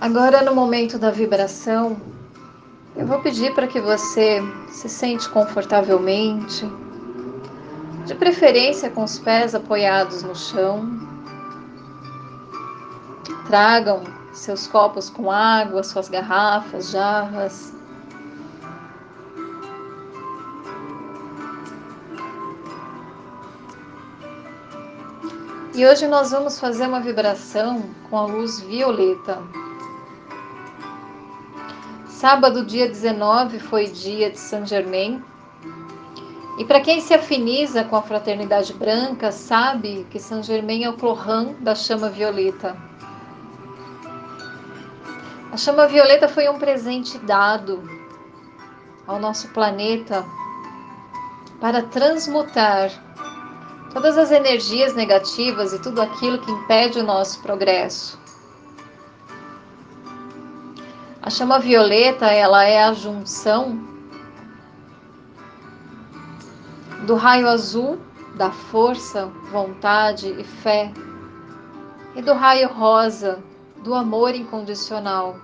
Agora, no momento da vibração, eu vou pedir para que você se sente confortavelmente, de preferência com os pés apoiados no chão. Tragam seus copos com água, suas garrafas, jarras. E hoje nós vamos fazer uma vibração com a luz violeta. Sábado, dia 19, foi dia de Saint Germain. E para quem se afiniza com a fraternidade branca, sabe que Saint Germain é o clohan da chama violeta. A chama violeta foi um presente dado ao nosso planeta para transmutar todas as energias negativas e tudo aquilo que impede o nosso progresso. A chama violeta, ela é a junção do raio azul da força, vontade e fé e do raio rosa do amor incondicional.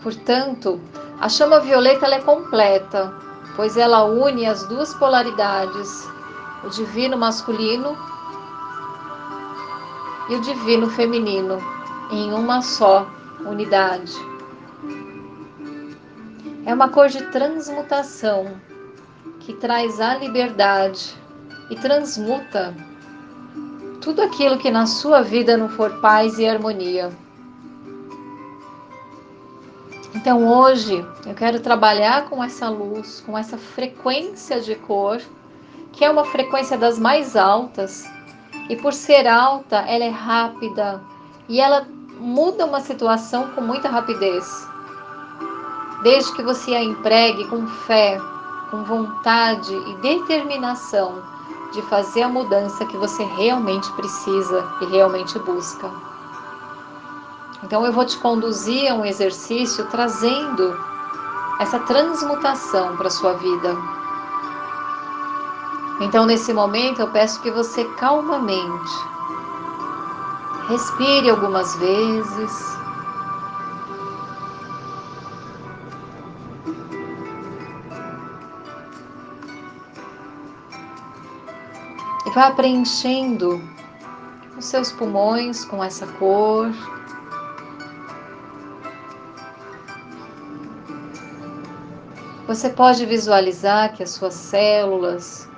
Portanto, a chama violeta é completa, pois ela une as duas polaridades, o divino masculino e o divino feminino, em uma só unidade. É uma cor de transmutação que traz a liberdade e transmuta tudo aquilo que na sua vida não for paz e harmonia. Então hoje eu quero trabalhar com essa luz, com essa frequência de cor, que é uma frequência das mais altas, e por ser alta, ela é rápida e ela muda uma situação com muita rapidez. Desde que você a empregue com fé, com vontade e determinação de fazer a mudança que você realmente precisa e realmente busca. Então eu vou te conduzir a um exercício trazendo essa transmutação para sua vida. Então nesse momento eu peço que você calmamente Respire algumas vezes. E vá preenchendo os seus pulmões com essa cor. Você pode visualizar que as suas células,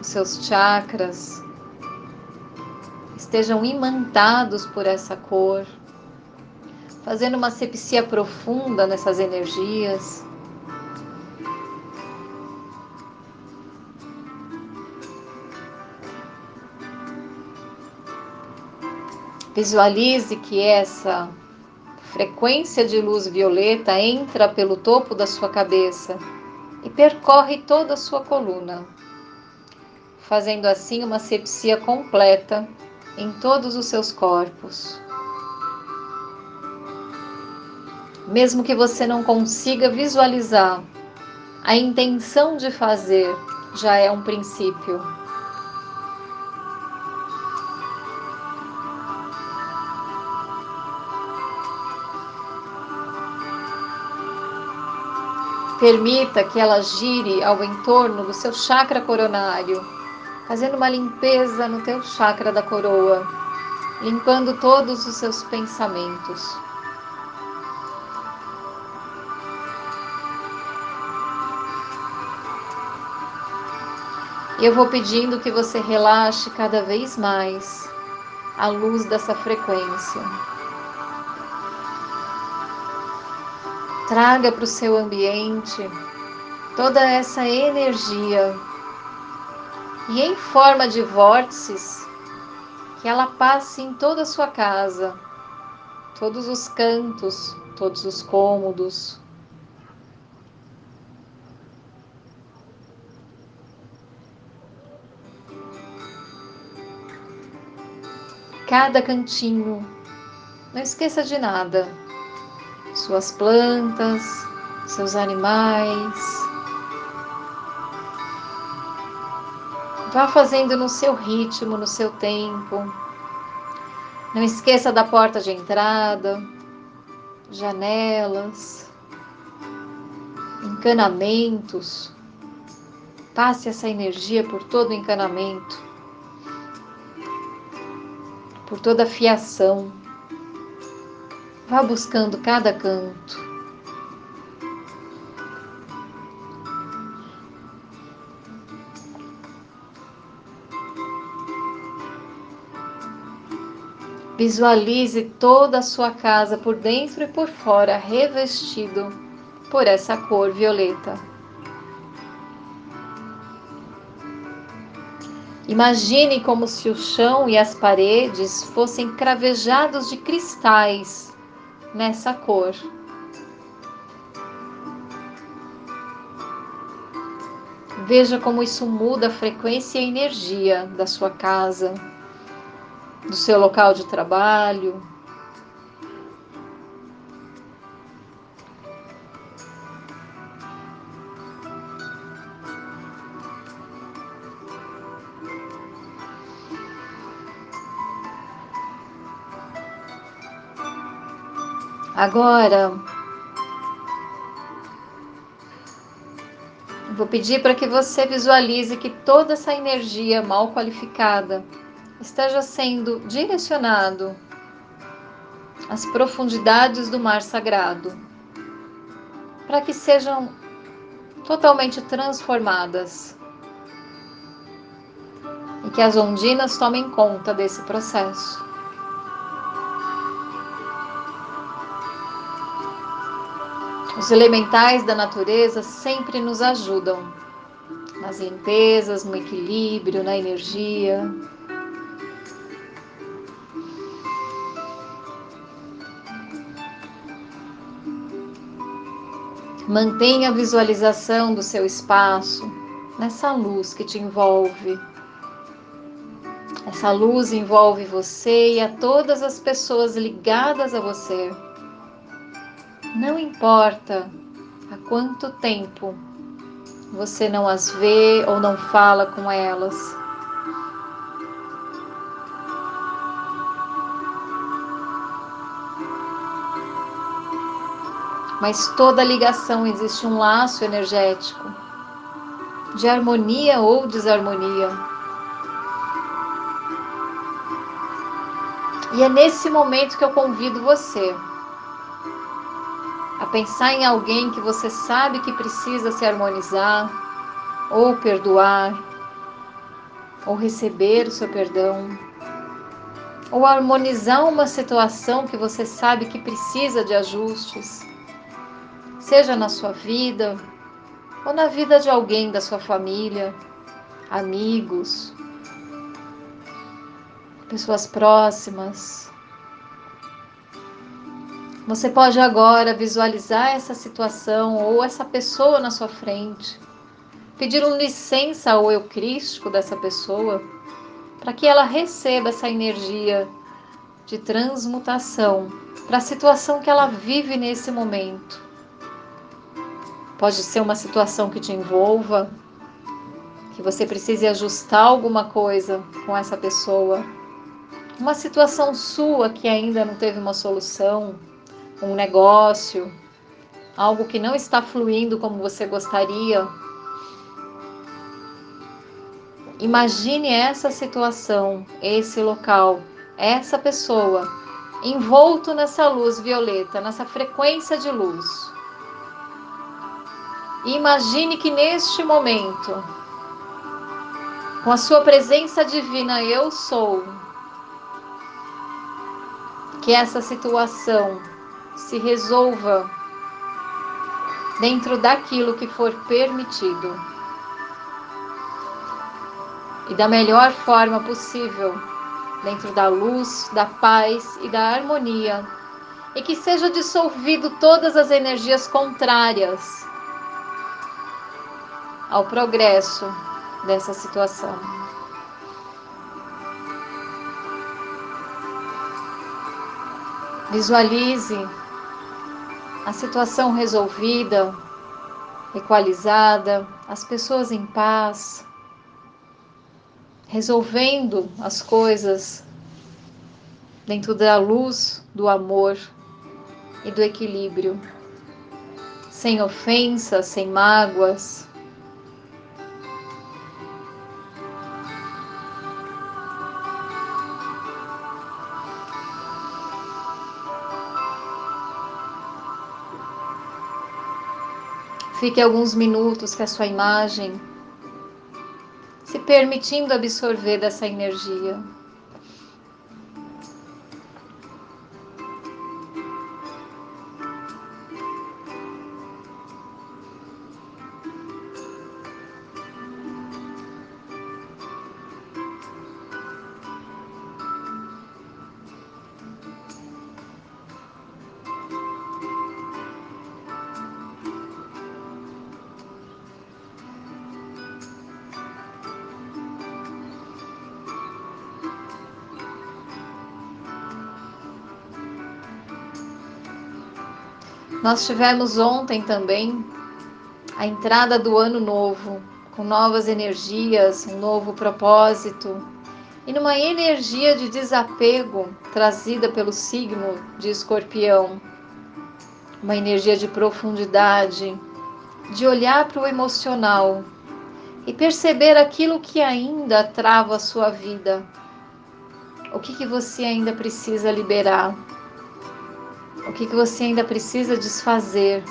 os seus chakras, estejam imantados por essa cor, fazendo uma sepsia profunda nessas energias. Visualize que essa frequência de luz violeta entra pelo topo da sua cabeça e percorre toda a sua coluna, fazendo assim uma sepsia completa em todos os seus corpos. Mesmo que você não consiga visualizar, a intenção de fazer já é um princípio. Permita que ela gire ao entorno do seu chakra coronário fazendo uma limpeza no teu chakra da coroa, limpando todos os seus pensamentos. Eu vou pedindo que você relaxe cada vez mais a luz dessa frequência. Traga para o seu ambiente toda essa energia e em forma de vórtices, que ela passe em toda a sua casa, todos os cantos, todos os cômodos. Cada cantinho, não esqueça de nada. Suas plantas, seus animais, Vá fazendo no seu ritmo, no seu tempo. Não esqueça da porta de entrada, janelas, encanamentos. Passe essa energia por todo o encanamento, por toda a fiação. Vá buscando cada canto. Visualize toda a sua casa por dentro e por fora revestido por essa cor violeta. Imagine como se o chão e as paredes fossem cravejados de cristais nessa cor. Veja como isso muda a frequência e a energia da sua casa do seu local de trabalho. Agora, vou pedir para que você visualize que toda essa energia mal qualificada esteja sendo direcionado às profundidades do mar sagrado, para que sejam totalmente transformadas e que as ondinas tomem conta desse processo. Os elementais da natureza sempre nos ajudam nas limpezas, no equilíbrio, na energia. Mantenha a visualização do seu espaço nessa luz que te envolve. Essa luz envolve você e a todas as pessoas ligadas a você. Não importa há quanto tempo você não as vê ou não fala com elas. Mas toda ligação existe um laço energético de harmonia ou desarmonia. E é nesse momento que eu convido você a pensar em alguém que você sabe que precisa se harmonizar, ou perdoar, ou receber o seu perdão, ou harmonizar uma situação que você sabe que precisa de ajustes seja na sua vida ou na vida de alguém da sua família, amigos, pessoas próximas. Você pode agora visualizar essa situação ou essa pessoa na sua frente, pedir um licença ao eu crístico dessa pessoa, para que ela receba essa energia de transmutação para a situação que ela vive nesse momento. Pode ser uma situação que te envolva, que você precise ajustar alguma coisa com essa pessoa. Uma situação sua que ainda não teve uma solução, um negócio, algo que não está fluindo como você gostaria. Imagine essa situação, esse local, essa pessoa envolto nessa luz violeta, nessa frequência de luz. Imagine que neste momento, com a sua presença divina, eu sou, que essa situação se resolva dentro daquilo que for permitido. E da melhor forma possível, dentro da luz, da paz e da harmonia, e que seja dissolvido todas as energias contrárias ao progresso dessa situação. Visualize a situação resolvida, equalizada, as pessoas em paz, resolvendo as coisas dentro da luz do amor e do equilíbrio, sem ofensas, sem mágoas. Fique alguns minutos com a sua imagem, se permitindo absorver dessa energia. Nós tivemos ontem também a entrada do ano novo, com novas energias, um novo propósito e numa energia de desapego trazida pelo signo de Escorpião. Uma energia de profundidade, de olhar para o emocional e perceber aquilo que ainda trava a sua vida. O que, que você ainda precisa liberar? O que, que você ainda precisa desfazer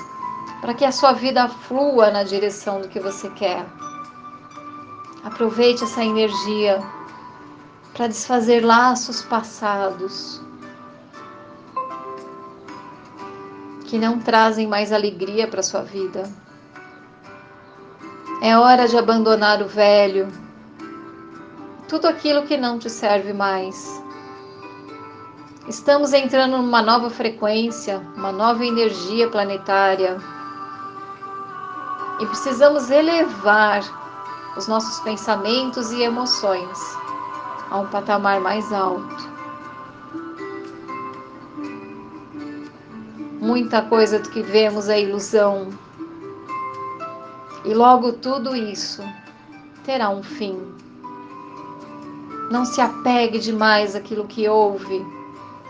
para que a sua vida flua na direção do que você quer? Aproveite essa energia para desfazer laços passados que não trazem mais alegria para sua vida. É hora de abandonar o velho, tudo aquilo que não te serve mais. Estamos entrando numa nova frequência, uma nova energia planetária. E precisamos elevar os nossos pensamentos e emoções a um patamar mais alto. Muita coisa do que vemos é ilusão. E logo tudo isso terá um fim. Não se apegue demais àquilo que ouve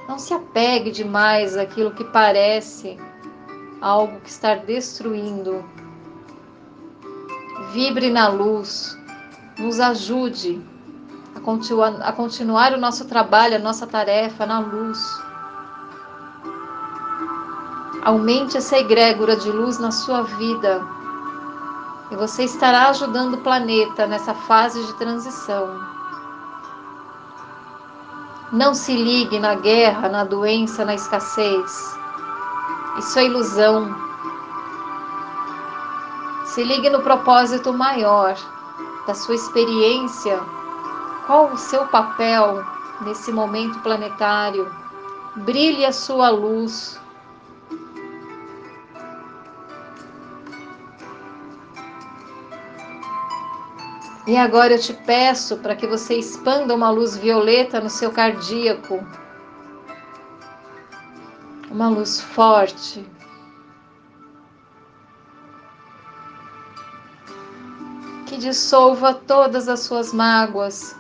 não se apegue demais àquilo que parece algo que está destruindo. Vibre na luz, nos ajude a continuar, a continuar o nosso trabalho, a nossa tarefa na luz. Aumente essa egrégora de luz na sua vida e você estará ajudando o planeta nessa fase de transição. Não se ligue na guerra, na doença, na escassez. Isso é ilusão. Se ligue no propósito maior da sua experiência. Qual o seu papel nesse momento planetário? Brilhe a sua luz E agora eu te peço para que você expanda uma luz violeta no seu cardíaco. Uma luz forte. Que dissolva todas as suas mágoas,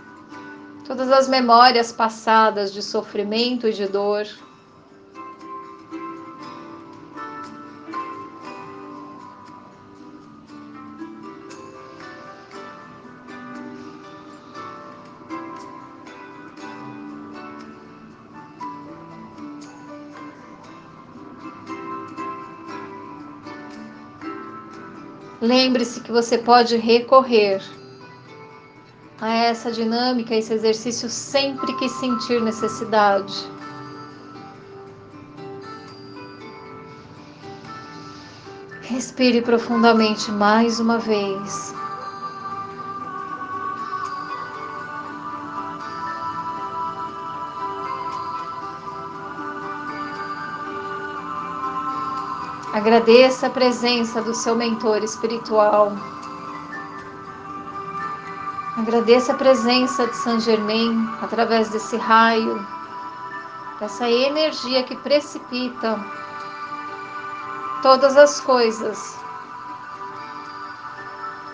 todas as memórias passadas de sofrimento e de dor. Lembre-se que você pode recorrer a essa dinâmica, esse exercício sempre que sentir necessidade. Respire profundamente mais uma vez. Agradeça a presença do seu mentor espiritual. Agradeça a presença de Saint Germain através desse raio, dessa energia que precipita todas as coisas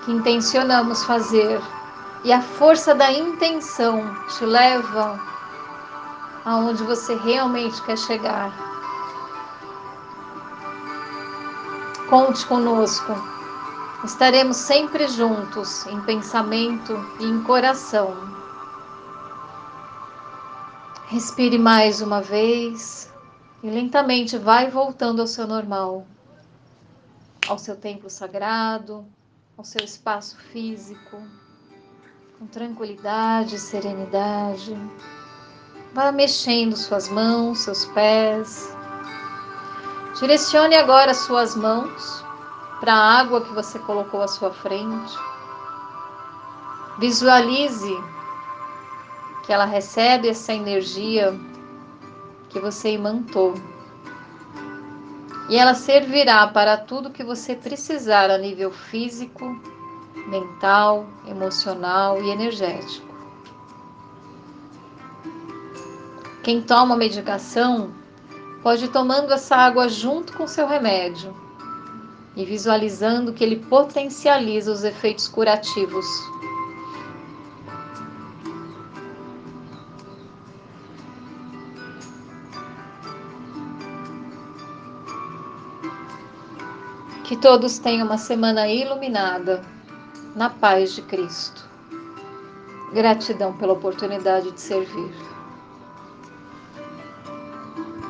que intencionamos fazer. E a força da intenção te leva aonde você realmente quer chegar. Conte conosco. Estaremos sempre juntos em pensamento e em coração. Respire mais uma vez e lentamente vai voltando ao seu normal, ao seu templo sagrado, ao seu espaço físico, com tranquilidade e serenidade. Vá mexendo suas mãos, seus pés. Direcione agora suas mãos para a água que você colocou à sua frente. Visualize que ela recebe essa energia que você imantou. E ela servirá para tudo que você precisar a nível físico, mental, emocional e energético. Quem toma medicação pode ir tomando essa água junto com seu remédio e visualizando que ele potencializa os efeitos curativos. Que todos tenham uma semana iluminada na paz de Cristo. Gratidão pela oportunidade de servir.